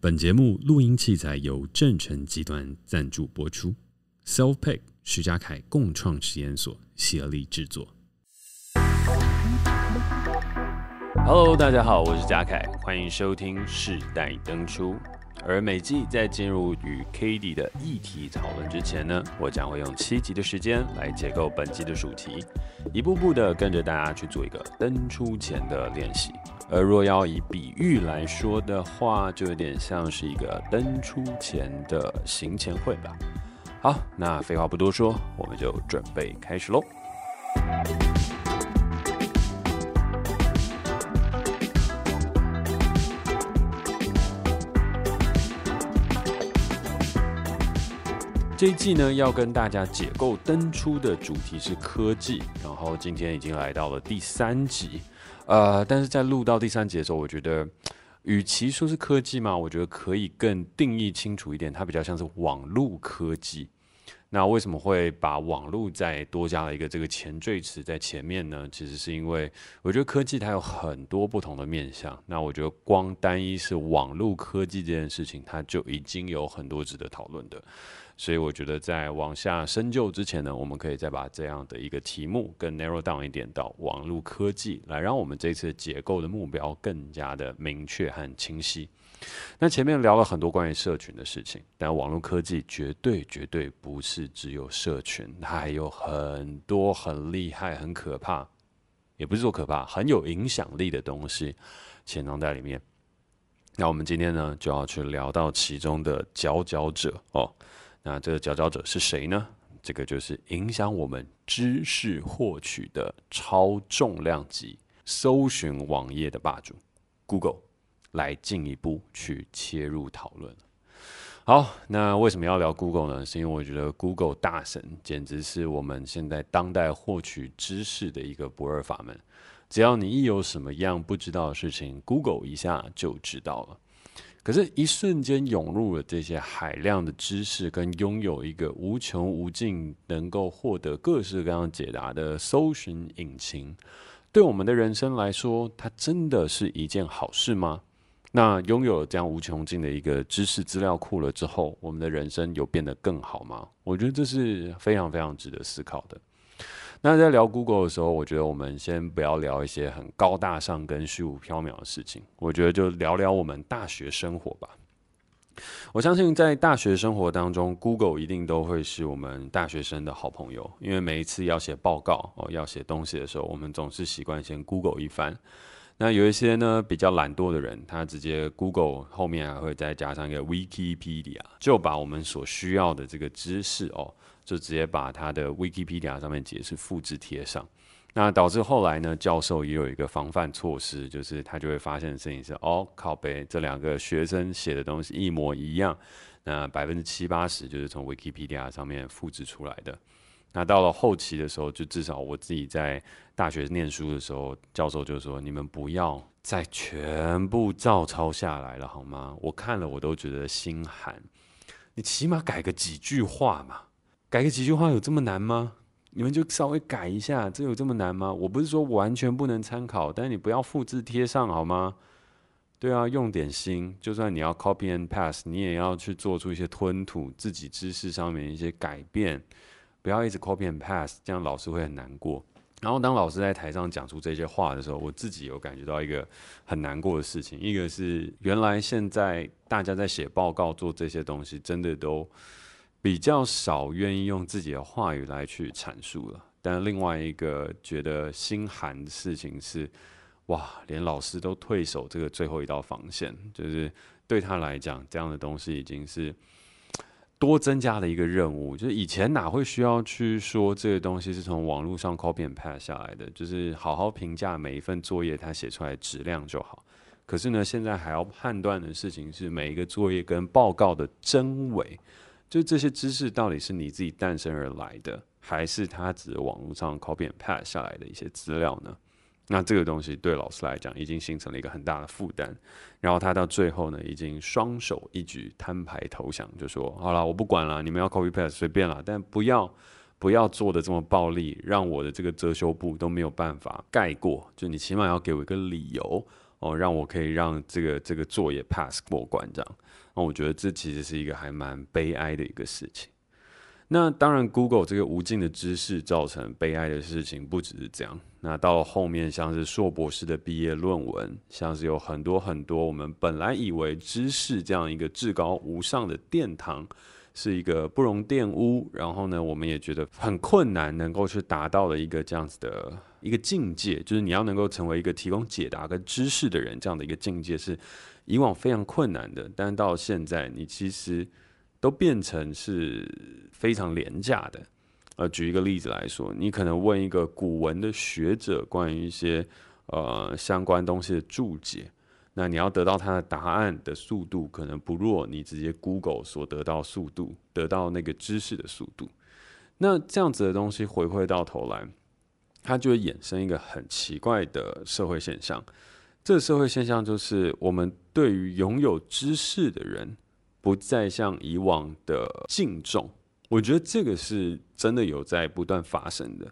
本节目录音器材由正成集团赞助播出，Self-Pick 徐嘉凯共创实验所协力制作。Hello，大家好，我是嘉凯，欢迎收听世代登出。而每季在进入与 K D 的议题讨论之前呢，我将会用七集的时间来解构本季的主题，一步步的跟着大家去做一个登出前的练习。而若要以比喻来说的话，就有点像是一个登出前的行前会吧。好，那废话不多说，我们就准备开始喽。这一季呢，要跟大家解构登出的主题是科技，然后今天已经来到了第三集，呃，但是在录到第三集的时候，我觉得，与其说是科技嘛，我觉得可以更定义清楚一点，它比较像是网络科技。那为什么会把网络再多加了一个这个前缀词在前面呢？其实是因为我觉得科技它有很多不同的面向。那我觉得光单一是网络科技这件事情，它就已经有很多值得讨论的。所以我觉得在往下深究之前呢，我们可以再把这样的一个题目更 narrow down 一点到网络科技，来让我们这次结构的目标更加的明确和清晰。那前面聊了很多关于社群的事情，但网络科技绝对绝对不是只有社群，它还有很多很厉害、很可怕，也不是说可怕，很有影响力的东西潜藏在里面。那我们今天呢，就要去聊到其中的佼佼者哦。那这个佼佼者是谁呢？这个就是影响我们知识获取的超重量级搜寻网页的霸主 ——Google。来进一步去切入讨论。好，那为什么要聊 Google 呢？是因为我觉得 Google 大神简直是我们现在当代获取知识的一个不二法门。只要你一有什么样不知道的事情，Google 一下就知道了。可是，一瞬间涌入了这些海量的知识，跟拥有一个无穷无尽、能够获得各式各样解答的搜寻引擎，对我们的人生来说，它真的是一件好事吗？那拥有了这样无穷尽的一个知识资料库了之后，我们的人生有变得更好吗？我觉得这是非常非常值得思考的。那在聊 Google 的时候，我觉得我们先不要聊一些很高大上跟虚无缥缈的事情，我觉得就聊聊我们大学生活吧。我相信在大学生活当中，Google 一定都会是我们大学生的好朋友，因为每一次要写报告哦，要写东西的时候，我们总是习惯先 Google 一番。那有一些呢比较懒惰的人，他直接 Google 后面还会再加上一个 Wikipedia，就把我们所需要的这个知识哦，就直接把他的 Wikipedia 上面解释复制贴上。那导致后来呢，教授也有一个防范措施，就是他就会发现的事情是哦，靠北，这两个学生写的东西一模一样，那百分之七八十就是从 Wikipedia 上面复制出来的。那到了后期的时候，就至少我自己在大学念书的时候，教授就说：“你们不要再全部照抄下来了，好吗？我看了我都觉得心寒。你起码改个几句话嘛，改个几句话有这么难吗？你们就稍微改一下，这有这么难吗？我不是说完全不能参考，但是你不要复制贴上，好吗？对啊，用点心，就算你要 copy and paste，你也要去做出一些吞吐自己知识上面一些改变。”不要一直 copy and paste，这样老师会很难过。然后当老师在台上讲出这些话的时候，我自己有感觉到一个很难过的事情。一个是原来现在大家在写报告做这些东西，真的都比较少愿意用自己的话语来去阐述了。但另外一个觉得心寒的事情是，哇，连老师都退守这个最后一道防线，就是对他来讲，这样的东西已经是。多增加了一个任务，就是以前哪会需要去说这个东西是从网络上 copy and paste 下来的，就是好好评价每一份作业，他写出来质量就好。可是呢，现在还要判断的事情是每一个作业跟报告的真伪，就这些知识到底是你自己诞生而来的，还是他只是网络上 copy and paste 下来的一些资料呢？那这个东西对老师来讲已经形成了一个很大的负担，然后他到最后呢，已经双手一举摊牌投降，就说好了，我不管了，你们要 copy paste 随便了，但不要不要做的这么暴力，让我的这个遮羞布都没有办法盖过，就你起码要给我一个理由，哦，让我可以让这个这个作业 pass 过关这样。那我觉得这其实是一个还蛮悲哀的一个事情。那当然，Google 这个无尽的知识造成悲哀的事情不只是这样。那到后面，像是硕博士的毕业论文，像是有很多很多我们本来以为知识这样一个至高无上的殿堂，是一个不容玷污，然后呢，我们也觉得很困难能够去达到的一个这样子的一个境界，就是你要能够成为一个提供解答跟知识的人，这样的一个境界是以往非常困难的。但到现在，你其实。都变成是非常廉价的。呃，举一个例子来说，你可能问一个古文的学者关于一些呃相关东西的注解，那你要得到他的答案的速度，可能不弱你直接 Google 所得到速度，得到那个知识的速度。那这样子的东西回馈到头来，它就会衍生一个很奇怪的社会现象。这个社会现象就是，我们对于拥有知识的人。不再像以往的敬重，我觉得这个是真的有在不断发生的，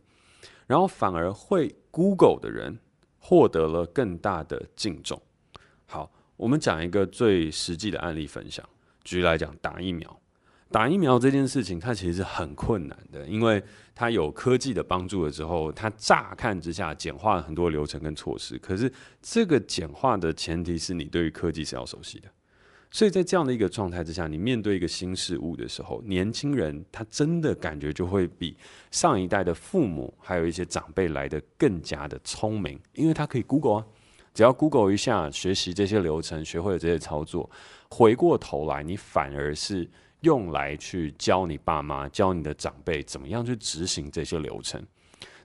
然后反而会 Google 的人获得了更大的敬重。好，我们讲一个最实际的案例分享，举例来讲，打疫苗，打疫苗这件事情，它其实是很困难的，因为它有科技的帮助了之后，它乍看之下简化了很多流程跟措施，可是这个简化的前提是你对于科技是要熟悉的。所以在这样的一个状态之下，你面对一个新事物的时候，年轻人他真的感觉就会比上一代的父母还有一些长辈来得更加的聪明，因为他可以 Google 啊，只要 Google 一下，学习这些流程，学会了这些操作，回过头来，你反而是用来去教你爸妈、教你的长辈怎么样去执行这些流程。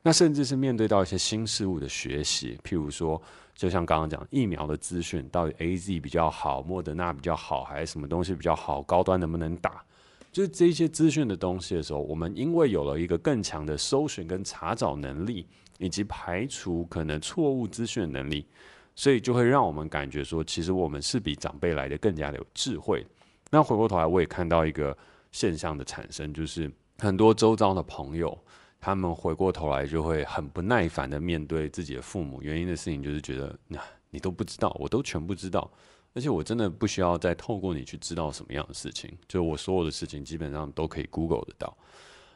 那甚至是面对到一些新事物的学习，譬如说。就像刚刚讲疫苗的资讯，到底 AZ 比较好，莫德纳比较好，还是什么东西比较好？高端能不能打？就是这些资讯的东西的时候，我们因为有了一个更强的搜寻跟查找能力，以及排除可能错误资讯的能力，所以就会让我们感觉说，其实我们是比长辈来的更加的有智慧。那回过头来，我也看到一个现象的产生，就是很多周遭的朋友。他们回过头来就会很不耐烦的面对自己的父母，原因的事情就是觉得，那你都不知道，我都全部知道，而且我真的不需要再透过你去知道什么样的事情，就我所有的事情基本上都可以 Google 得到。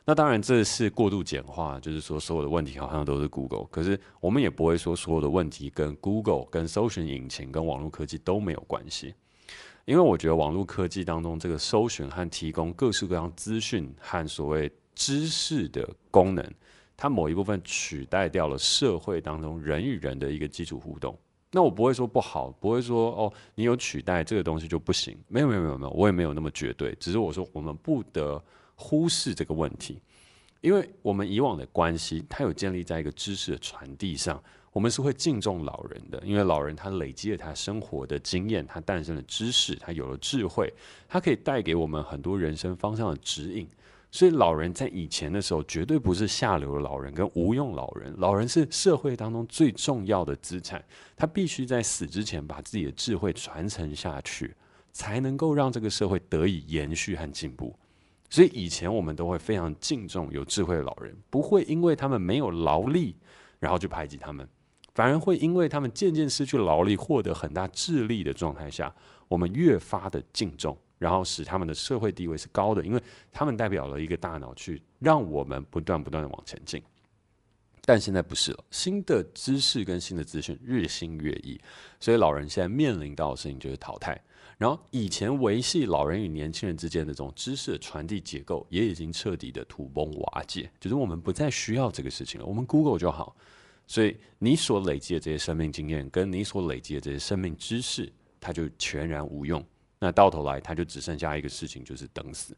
那当然这是过度简化，就是说所有的问题好像都是 Google，可是我们也不会说所有的问题跟 Google、跟搜寻引擎、跟网络科技都没有关系，因为我觉得网络科技当中这个搜寻和提供各式各样资讯和所谓。知识的功能，它某一部分取代掉了社会当中人与人的一个基础互动。那我不会说不好，不会说哦，你有取代这个东西就不行。没有没有没有没有，我也没有那么绝对。只是我说我们不得忽视这个问题，因为我们以往的关系，它有建立在一个知识的传递上。我们是会敬重老人的，因为老人他累积了他生活的经验，他诞生了知识，他有了智慧，他可以带给我们很多人生方向的指引。所以老人在以前的时候绝对不是下流的老人跟无用老人，老人是社会当中最重要的资产，他必须在死之前把自己的智慧传承下去，才能够让这个社会得以延续和进步。所以以前我们都会非常敬重有智慧的老人，不会因为他们没有劳力，然后去排挤他们，反而会因为他们渐渐失去劳力，获得很大智力的状态下，我们越发的敬重。然后使他们的社会地位是高的，因为他们代表了一个大脑，去让我们不断不断的往前进。但现在不是了，新的知识跟新的资讯日新月异，所以老人现在面临到的事情就是淘汰。然后以前维系老人与年轻人之间的这种知识的传递结构，也已经彻底的土崩瓦解，就是我们不再需要这个事情了，我们 Google 就好。所以你所累积的这些生命经验，跟你所累积的这些生命知识，它就全然无用。那到头来，它就只剩下一个事情，就是等死。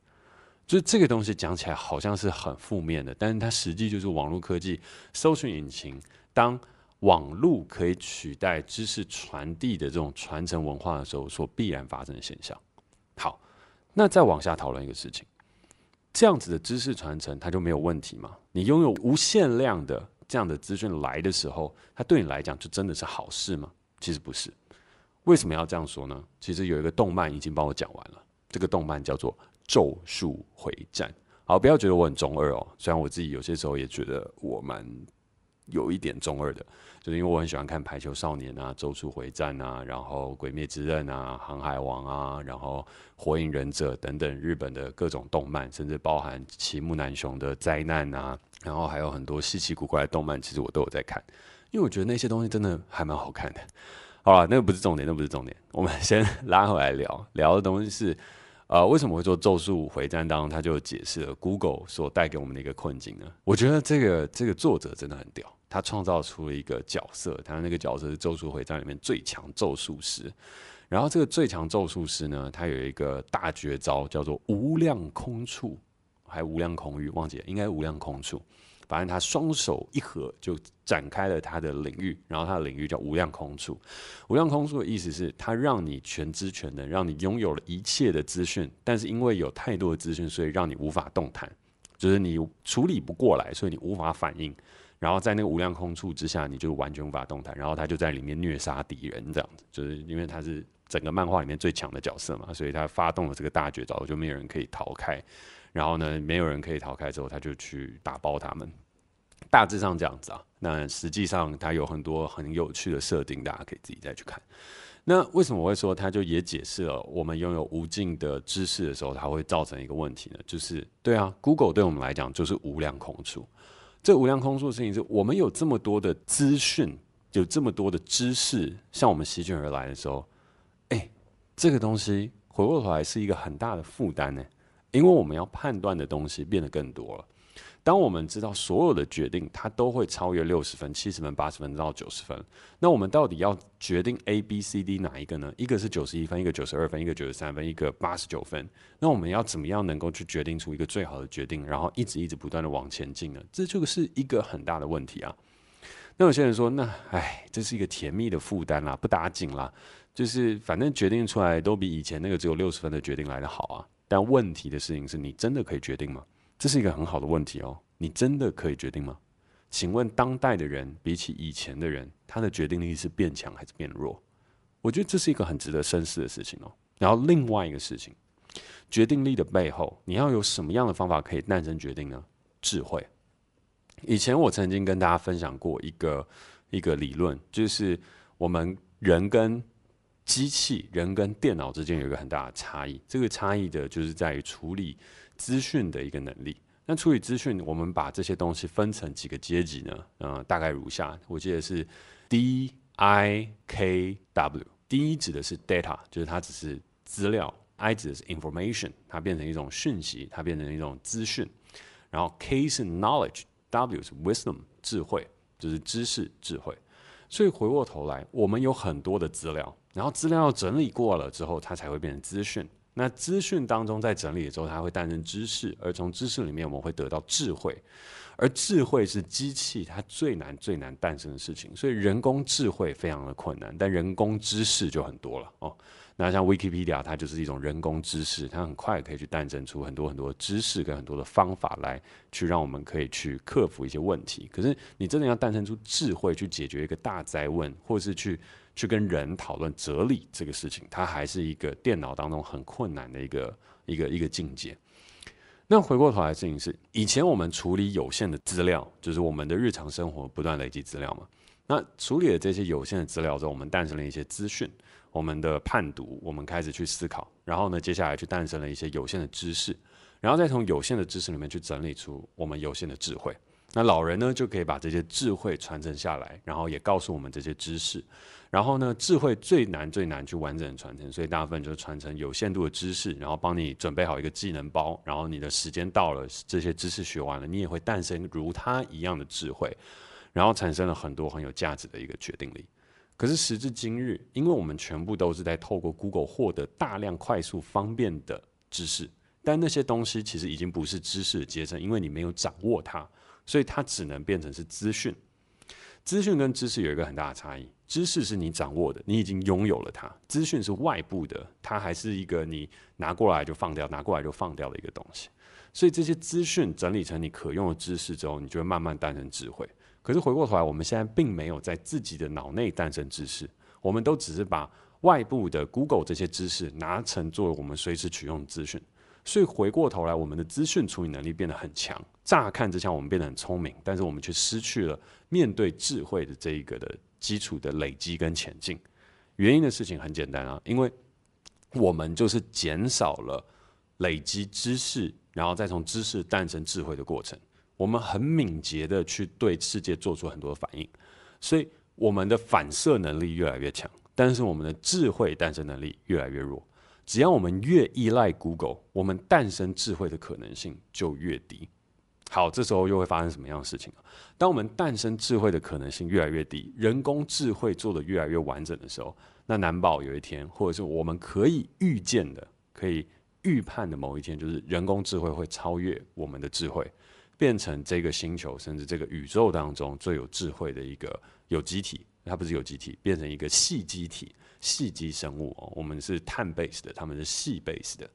就这个东西讲起来好像是很负面的，但是它实际就是网络科技、搜寻引擎。当网络可以取代知识传递的这种传承文化的时候，所必然发生的现象。好，那再往下讨论一个事情：这样子的知识传承，它就没有问题吗？你拥有无限量的这样的资讯来的时候，它对你来讲就真的是好事吗？其实不是。为什么要这样说呢？其实有一个动漫已经帮我讲完了，这个动漫叫做《咒术回战》。好，不要觉得我很中二哦，虽然我自己有些时候也觉得我蛮有一点中二的，就是因为我很喜欢看《排球少年》啊，《咒术回战》啊，然后《鬼灭之刃》啊，《航海王》啊，然后《火影忍者》等等日本的各种动漫，甚至包含齐木楠雄的灾难啊，然后还有很多稀奇古怪的动漫，其实我都有在看，因为我觉得那些东西真的还蛮好看的。好了，那个不是重点，那不是重点，我们先拉回来聊聊的东西是。呃，为什么会做《咒术回战》当中，他就解释了 Google 所带给我们的一个困境呢？我觉得这个这个作者真的很屌，他创造出了一个角色，他那个角色是《咒术回战》里面最强咒术师。然后这个最强咒术师呢，他有一个大绝招叫做无量空处，还无量空域，忘记了，应该无量空处。反正他双手一合就展开了他的领域，然后他的领域叫无量空处。无量空处的意思是，他让你全知全能，让你拥有了一切的资讯，但是因为有太多的资讯，所以让你无法动弹，就是你处理不过来，所以你无法反应。然后在那个无量空处之下，你就完全无法动弹。然后他就在里面虐杀敌人，这样子，就是因为他是整个漫画里面最强的角色嘛，所以他发动了这个大绝招，就没有人可以逃开。然后呢，没有人可以逃开之后，他就去打爆他们。大致上这样子啊。那实际上它有很多很有趣的设定，大家可以自己再去看。那为什么我会说它就也解释了我们拥有无尽的知识的时候，它会造成一个问题呢？就是对啊，Google 对我们来讲就是无量空处。这无量空数的事情是我们有这么多的资讯，有这么多的知识向我们席卷而来的时候，哎，这个东西回过头来是一个很大的负担呢。因为我们要判断的东西变得更多了。当我们知道所有的决定它都会超越六十分、七十分、八十分到九十分，那我们到底要决定 A、B、C、D 哪一个呢？一个是九十一分，一个九十二分，一个九十三分，一个八十九分。那我们要怎么样能够去决定出一个最好的决定，然后一直一直不断的往前进呢？这就是一个很大的问题啊。那有些人说，那哎，这是一个甜蜜的负担啦，不打紧啦，就是反正决定出来都比以前那个只有六十分的决定来得好啊。但问题的事情是你真的可以决定吗？这是一个很好的问题哦。你真的可以决定吗？请问当代的人比起以前的人，他的决定力是变强还是变弱？我觉得这是一个很值得深思的事情哦。然后另外一个事情，决定力的背后，你要有什么样的方法可以诞生决定呢？智慧。以前我曾经跟大家分享过一个一个理论，就是我们人跟机器人跟电脑之间有一个很大的差异，这个差异的就是在于处理资讯的一个能力。那处理资讯，我们把这些东西分成几个阶级呢？呃，大概如下，我记得是 D I K W。D 指的是 data，就是它只是资料；I 指的是 information，它变成一种讯息，它变成一种资讯。然后 K 是 knowledge，W 是 wisdom，智慧，就是知识、智慧。所以回过头来，我们有很多的资料。然后资料整理过了之后，它才会变成资讯。那资讯当中在整理的时候，它会诞生知识，而从知识里面我们会得到智慧。而智慧是机器它最难最难诞生的事情，所以人工智慧非常的困难，但人工知识就很多了哦。那像 Wikipedia，它就是一种人工知识，它很快可以去诞生出很多很多知识跟很多的方法来去让我们可以去克服一些问题。可是你真的要诞生出智慧去解决一个大灾问，或是去。去跟人讨论哲理这个事情，它还是一个电脑当中很困难的一个一个一个境界。那回过头来，事情是以前我们处理有限的资料，就是我们的日常生活不断累积资料嘛。那处理了这些有限的资料之后，我们诞生了一些资讯，我们的判读，我们开始去思考，然后呢，接下来就诞生了一些有限的知识，然后再从有限的知识里面去整理出我们有限的智慧。那老人呢，就可以把这些智慧传承下来，然后也告诉我们这些知识。然后呢，智慧最难最难去完整的传承，所以大部分就是传承有限度的知识，然后帮你准备好一个技能包，然后你的时间到了，这些知识学完了，你也会诞生如他一样的智慧，然后产生了很多很有价值的一个决定力。可是时至今日，因为我们全部都是在透过 Google 获得大量快速方便的知识，但那些东西其实已经不是知识的阶层，因为你没有掌握它，所以它只能变成是资讯。资讯跟知识有一个很大的差异。知识是你掌握的，你已经拥有了它；资讯是外部的，它还是一个你拿过来就放掉、拿过来就放掉的一个东西。所以这些资讯整理成你可用的知识之后，你就会慢慢诞生智慧。可是回过头来，我们现在并没有在自己的脑内诞生知识，我们都只是把外部的 Google 这些知识拿成作为我们随时取用的资讯。所以回过头来，我们的资讯处理能力变得很强。乍看之下，我们变得很聪明，但是我们却失去了面对智慧的这一个的基础的累积跟前进。原因的事情很简单啊，因为我们就是减少了累积知识，然后再从知识诞生智慧的过程。我们很敏捷的去对世界做出很多反应，所以我们的反射能力越来越强，但是我们的智慧诞生能力越来越弱。只要我们越依赖 Google，我们诞生智慧的可能性就越低。好，这时候又会发生什么样的事情？当我们诞生智慧的可能性越来越低，人工智慧做得越来越完整的时候，那难保有一天，或者是我们可以预见的、可以预判的某一天，就是人工智慧会超越我们的智慧，变成这个星球甚至这个宇宙当中最有智慧的一个有机体。它不是有机体，变成一个细机体。细肌生物哦，我们是碳 base 的，他们是矽 base 的。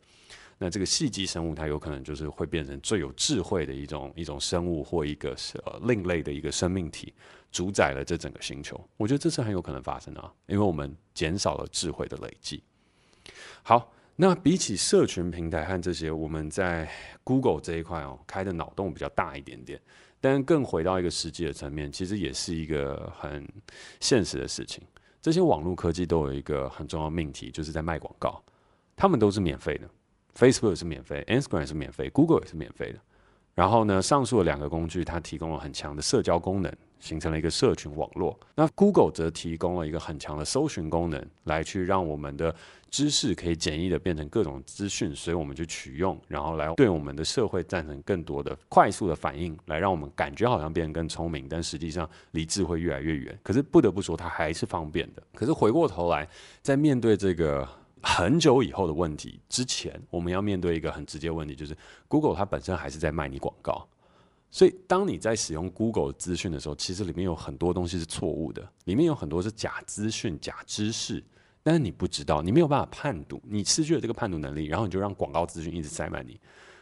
那这个细肌生物，它有可能就是会变成最有智慧的一种一种生物，或一个是呃另类的一个生命体，主宰了这整个星球。我觉得这是很有可能发生的啊，因为我们减少了智慧的累积。好，那比起社群平台和这些，我们在 Google 这一块哦，开的脑洞比较大一点点。但更回到一个实际的层面，其实也是一个很现实的事情。这些网络科技都有一个很重要命题，就是在卖广告。他们都是免费的，Facebook 是免费，Instagram 是免费，Google 也是免费的。然后呢，上述的两个工具，它提供了很强的社交功能。形成了一个社群网络。那 Google 则提供了一个很强的搜寻功能，来去让我们的知识可以简易的变成各种资讯，所以我们就取用，然后来对我们的社会造成更多的快速的反应，来让我们感觉好像变得更聪明，但实际上离智慧越来越远。可是不得不说，它还是方便的。可是回过头来，在面对这个很久以后的问题之前，我们要面对一个很直接问题，就是 Google 它本身还是在卖你广告。所以，当你在使用 Google 资讯的时候，其实里面有很多东西是错误的，里面有很多是假资讯、假知识，但是你不知道，你没有办法判读，你失去了这个判读能力，然后你就让广告资讯一直塞满你。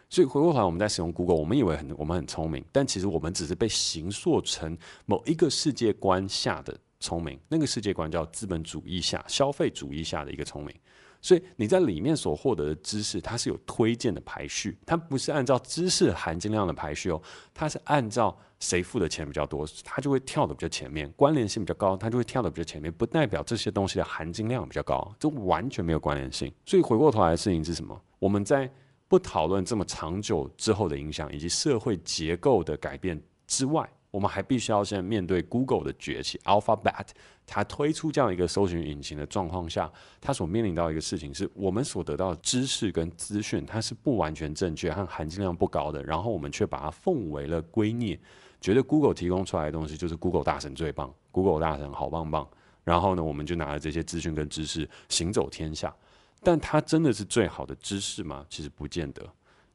所以回过头来，我们在使用 Google，我们以为很我们很聪明，但其实我们只是被形塑成某一个世界观下的聪明，那个世界观叫资本主义下、消费主义下的一个聪明。所以你在里面所获得的知识，它是有推荐的排序，它不是按照知识含金量的排序哦，它是按照谁付的钱比较多，它就会跳得比较前面，关联性比较高，它就会跳得比较前面，不代表这些东西的含金量比较高，这完全没有关联性。所以回过头来的事情是什么？我们在不讨论这么长久之后的影响以及社会结构的改变之外。我们还必须要先面对 Google 的崛起，Alphabet 它推出这样一个搜寻引擎的状况下，它所面临到一个事情是，我们所得到的知识跟资讯，它是不完全正确和含金量不高的，然后我们却把它奉为了圭臬，觉得 Google 提供出来的东西就是 Google 大神最棒，Google 大神好棒棒，然后呢，我们就拿着这些资讯跟知识行走天下，但它真的是最好的知识吗？其实不见得，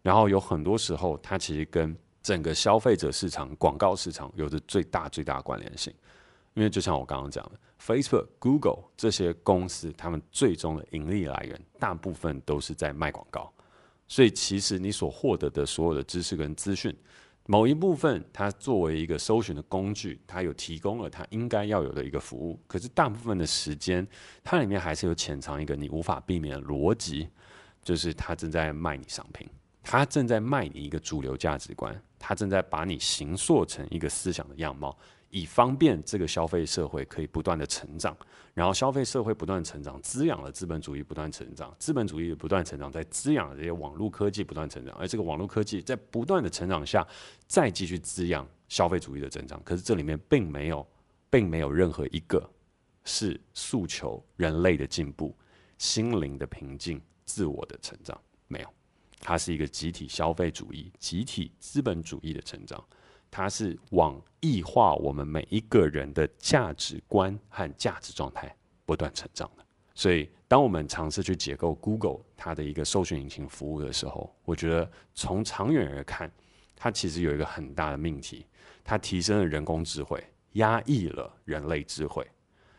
然后有很多时候，它其实跟整个消费者市场、广告市场有着最大最大的关联性，因为就像我刚刚讲的，Facebook、Google 这些公司，他们最终的盈利来源大部分都是在卖广告，所以其实你所获得的所有的知识跟资讯，某一部分它作为一个搜寻的工具，它有提供了它应该要有的一个服务，可是大部分的时间，它里面还是有潜藏一个你无法避免的逻辑，就是它正在卖你商品。他正在卖你一个主流价值观，他正在把你形塑成一个思想的样貌，以方便这个消费社会可以不断的成长。然后消费社会不断成长，滋养了资本主义不断成长，资本主义不断成长，在滋养了这些网络科技不断成长，而这个网络科技在不断的成长下，再继续滋养消费主义的增长。可是这里面并没有，并没有任何一个是诉求人类的进步、心灵的平静、自我的成长，没有。它是一个集体消费主义、集体资本主义的成长，它是往异化我们每一个人的价值观和价值状态不断成长的。所以，当我们尝试去解构 Google 它的一个搜寻引擎服务的时候，我觉得从长远而看，它其实有一个很大的命题：它提升了人工智慧，压抑了人类智慧。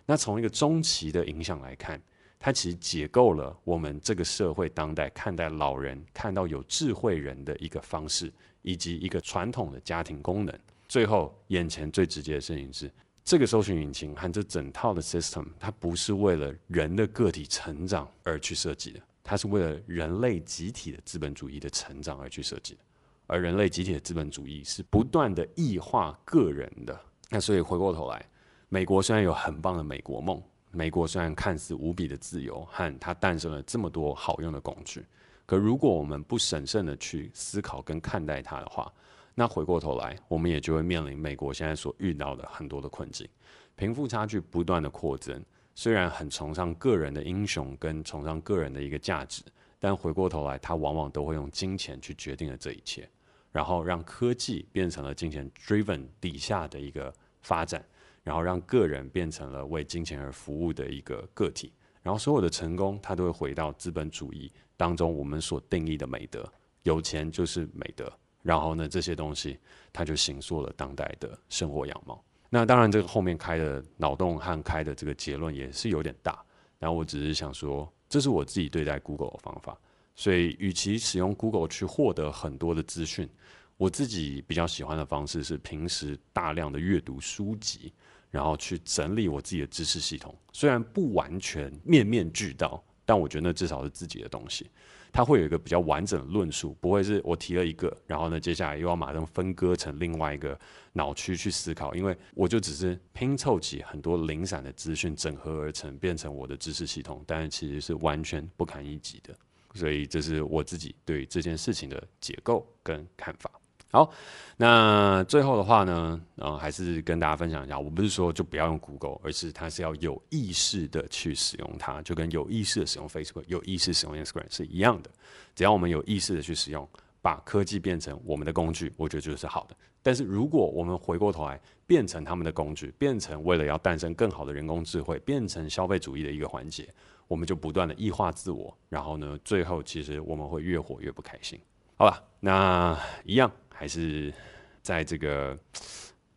那从一个中期的影响来看，它其实解构了我们这个社会当代看待老人、看到有智慧人的一个方式，以及一个传统的家庭功能。最后，眼前最直接的事情是，这个搜寻引擎和这整套的 system，它不是为了人的个体成长而去设计的，它是为了人类集体的资本主义的成长而去设计的。而人类集体的资本主义是不断的异化个人的。那所以回过头来，美国虽然有很棒的美国梦，美国虽然看似无比的自由，和它诞生了这么多好用的工具，可如果我们不审慎的去思考跟看待它的话，那回过头来，我们也就会面临美国现在所遇到的很多的困境，贫富差距不断的扩增。虽然很崇尚个人的英雄跟崇尚个人的一个价值，但回过头来，它往往都会用金钱去决定了这一切。然后让科技变成了金钱 driven 底下的一个发展，然后让个人变成了为金钱而服务的一个个体，然后所有的成功，它都会回到资本主义当中我们所定义的美德，有钱就是美德。然后呢，这些东西它就形塑了当代的生活样貌。那当然，这个后面开的脑洞和开的这个结论也是有点大。然后我只是想说，这是我自己对待 Google 的方法。所以，与其使用 Google 去获得很多的资讯，我自己比较喜欢的方式是平时大量的阅读书籍，然后去整理我自己的知识系统。虽然不完全面面俱到，但我觉得那至少是自己的东西。它会有一个比较完整的论述，不会是我提了一个，然后呢，接下来又要马上分割成另外一个脑区去思考。因为我就只是拼凑起很多零散的资讯，整合而成，变成我的知识系统，但是其实是完全不堪一击的。所以这是我自己对这件事情的解构跟看法。好，那最后的话呢，呃，还是跟大家分享一下，我不是说就不要用 Google，而是它是要有意识的去使用它，就跟有意识的使用 Facebook、有意识使用 Instagram 是一样的。只要我们有意识的去使用，把科技变成我们的工具，我觉得就是好的。但是如果我们回过头来变成他们的工具，变成为了要诞生更好的人工智慧，变成消费主义的一个环节。我们就不断的异化自我，然后呢，最后其实我们会越活越不开心。好吧，那一样还是在这个，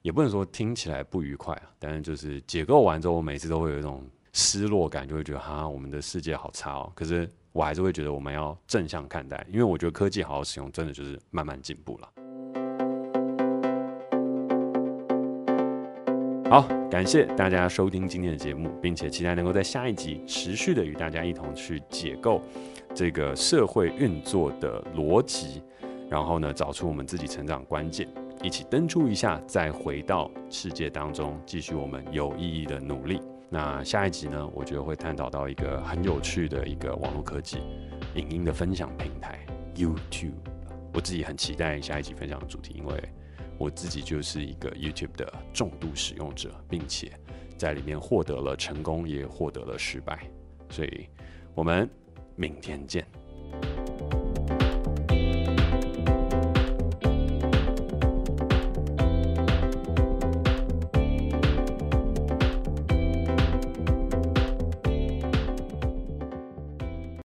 也不能说听起来不愉快啊，但是就是解构完之后，我每次都会有一种失落感，就会觉得哈，我们的世界好差哦。可是我还是会觉得我们要正向看待，因为我觉得科技好好使用，真的就是慢慢进步了。好，感谢大家收听今天的节目，并且期待能够在下一集持续的与大家一同去解构这个社会运作的逻辑，然后呢，找出我们自己成长关键，一起登出一下，再回到世界当中，继续我们有意义的努力。那下一集呢，我觉得会探讨到一个很有趣的一个网络科技影音的分享平台 YouTube，我自己很期待下一集分享的主题，因为。我自己就是一个 YouTube 的重度使用者，并且在里面获得了成功，也获得了失败，所以我们明天见。